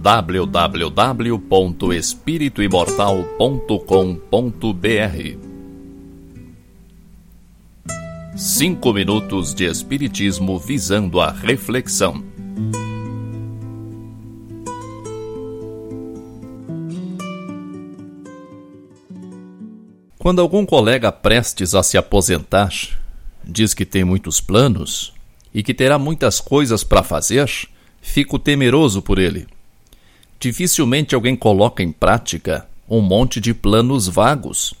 www.espirituimortal.com.br Cinco minutos de Espiritismo visando a reflexão. Quando algum colega prestes a se aposentar diz que tem muitos planos e que terá muitas coisas para fazer, fico temeroso por ele dificilmente alguém coloca em prática um monte de planos vagos.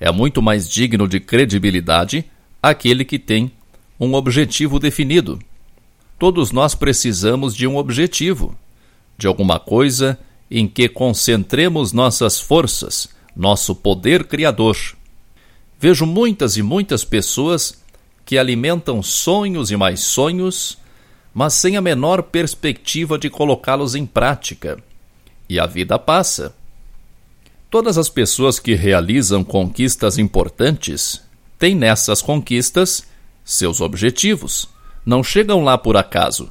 É muito mais digno de credibilidade aquele que tem um objetivo definido. Todos nós precisamos de um objetivo, de alguma coisa em que concentremos nossas forças, nosso poder criador. Vejo muitas e muitas pessoas que alimentam sonhos e mais sonhos, mas sem a menor perspectiva de colocá-los em prática e a vida passa. Todas as pessoas que realizam conquistas importantes têm nessas conquistas seus objetivos, não chegam lá por acaso.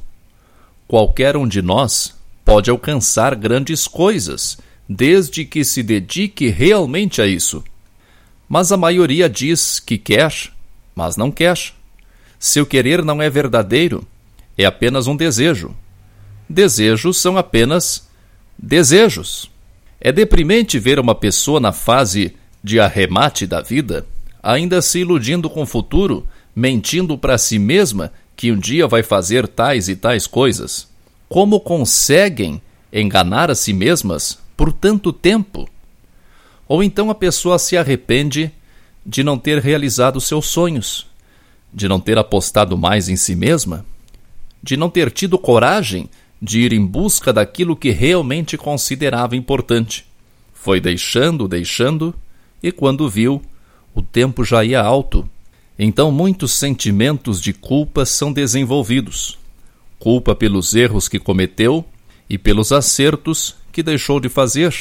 Qualquer um de nós pode alcançar grandes coisas, desde que se dedique realmente a isso. Mas a maioria diz que quer, mas não quer. Seu querer não é verdadeiro, é apenas um desejo. Desejos são apenas Desejos. É deprimente ver uma pessoa na fase de arremate da vida, ainda se iludindo com o futuro, mentindo para si mesma que um dia vai fazer tais e tais coisas. Como conseguem enganar a si mesmas por tanto tempo? Ou então a pessoa se arrepende de não ter realizado seus sonhos, de não ter apostado mais em si mesma, de não ter tido coragem de ir em busca daquilo que realmente considerava importante. Foi deixando, deixando, e quando viu, o tempo já ia alto. Então muitos sentimentos de culpa são desenvolvidos. Culpa pelos erros que cometeu e pelos acertos que deixou de fazer.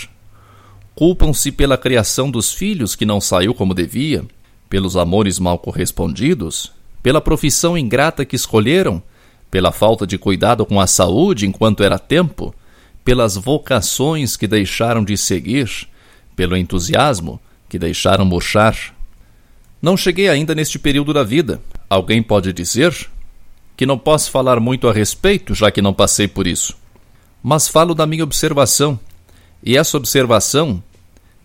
Culpam-se pela criação dos filhos que não saiu como devia, pelos amores mal correspondidos, pela profissão ingrata que escolheram pela falta de cuidado com a saúde enquanto era tempo, pelas vocações que deixaram de seguir, pelo entusiasmo que deixaram murchar. Não cheguei ainda neste período da vida. Alguém pode dizer que não posso falar muito a respeito, já que não passei por isso. Mas falo da minha observação, e essa observação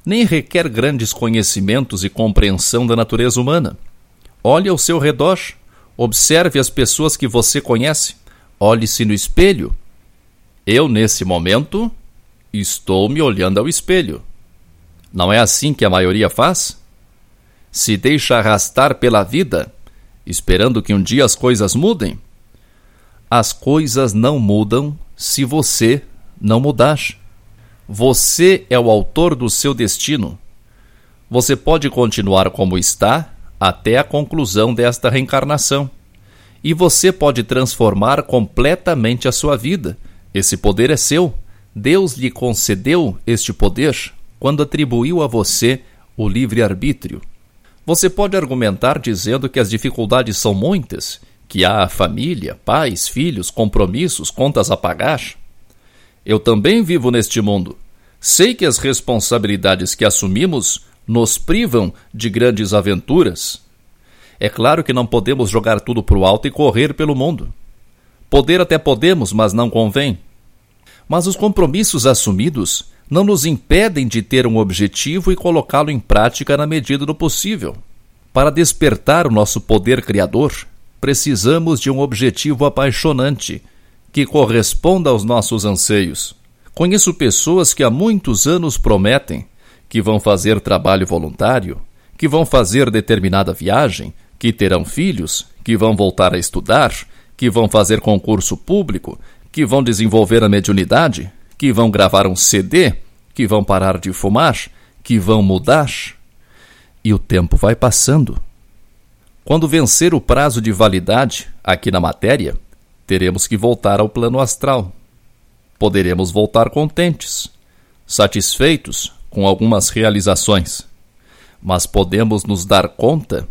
nem requer grandes conhecimentos e compreensão da natureza humana. Olhe ao seu redor Observe as pessoas que você conhece. Olhe-se no espelho. Eu, nesse momento, estou me olhando ao espelho. Não é assim que a maioria faz? Se deixa arrastar pela vida, esperando que um dia as coisas mudem? As coisas não mudam se você não mudar. Você é o autor do seu destino. Você pode continuar como está até a conclusão desta reencarnação. E você pode transformar completamente a sua vida. Esse poder é seu. Deus lhe concedeu este poder quando atribuiu a você o livre-arbítrio. Você pode argumentar dizendo que as dificuldades são muitas, que há família, pais, filhos, compromissos, contas a pagar. Eu também vivo neste mundo. Sei que as responsabilidades que assumimos nos privam de grandes aventuras. É claro que não podemos jogar tudo para o alto e correr pelo mundo. Poder até podemos, mas não convém. Mas os compromissos assumidos não nos impedem de ter um objetivo e colocá-lo em prática na medida do possível. Para despertar o nosso poder criador, precisamos de um objetivo apaixonante que corresponda aos nossos anseios. Conheço pessoas que há muitos anos prometem que vão fazer trabalho voluntário, que vão fazer determinada viagem, que terão filhos, que vão voltar a estudar, que vão fazer concurso público, que vão desenvolver a mediunidade, que vão gravar um CD, que vão parar de fumar, que vão mudar. E o tempo vai passando. Quando vencer o prazo de validade aqui na matéria, teremos que voltar ao plano astral. Poderemos voltar contentes, satisfeitos com algumas realizações, mas podemos nos dar conta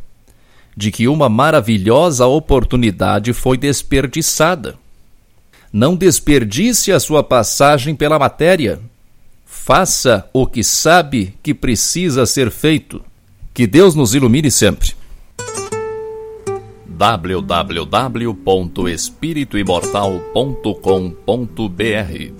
de que uma maravilhosa oportunidade foi desperdiçada. Não desperdice a sua passagem pela matéria. Faça o que sabe que precisa ser feito. Que Deus nos ilumine sempre. www.espirituimortal.com.br